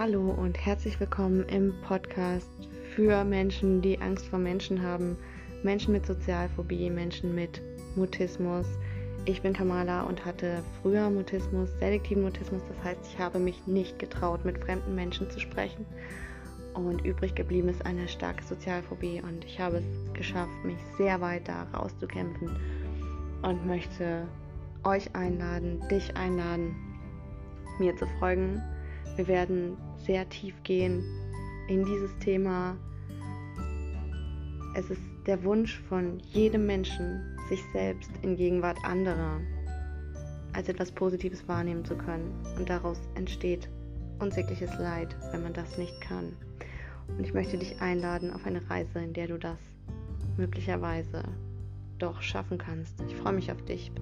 Hallo und herzlich willkommen im Podcast für Menschen, die Angst vor Menschen haben, Menschen mit Sozialphobie, Menschen mit Mutismus. Ich bin Kamala und hatte früher Mutismus, selektiven Mutismus, das heißt, ich habe mich nicht getraut, mit fremden Menschen zu sprechen. Und übrig geblieben ist eine starke Sozialphobie und ich habe es geschafft, mich sehr weit da rauszukämpfen und möchte euch einladen, dich einladen, mir zu folgen. Wir werden sehr tief gehen in dieses Thema. Es ist der Wunsch von jedem Menschen, sich selbst in Gegenwart anderer als etwas Positives wahrnehmen zu können. Und daraus entsteht unsägliches Leid, wenn man das nicht kann. Und ich möchte dich einladen auf eine Reise, in der du das möglicherweise doch schaffen kannst. Ich freue mich auf dich.